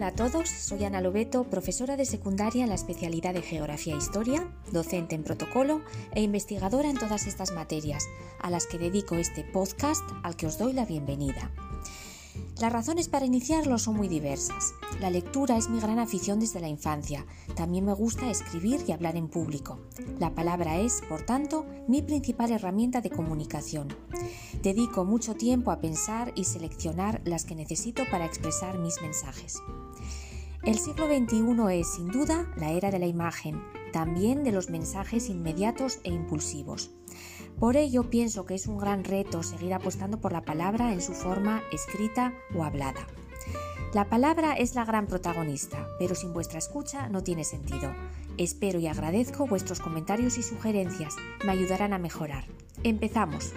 Hola a todos, soy Ana Lobeto, profesora de secundaria en la especialidad de Geografía e Historia, docente en protocolo e investigadora en todas estas materias, a las que dedico este podcast al que os doy la bienvenida. Las razones para iniciarlo son muy diversas. La lectura es mi gran afición desde la infancia. También me gusta escribir y hablar en público. La palabra es, por tanto, mi principal herramienta de comunicación. Dedico mucho tiempo a pensar y seleccionar las que necesito para expresar mis mensajes. El siglo XXI es, sin duda, la era de la imagen, también de los mensajes inmediatos e impulsivos. Por ello pienso que es un gran reto seguir apostando por la palabra en su forma escrita o hablada. La palabra es la gran protagonista, pero sin vuestra escucha no tiene sentido. Espero y agradezco vuestros comentarios y sugerencias, me ayudarán a mejorar. Empezamos.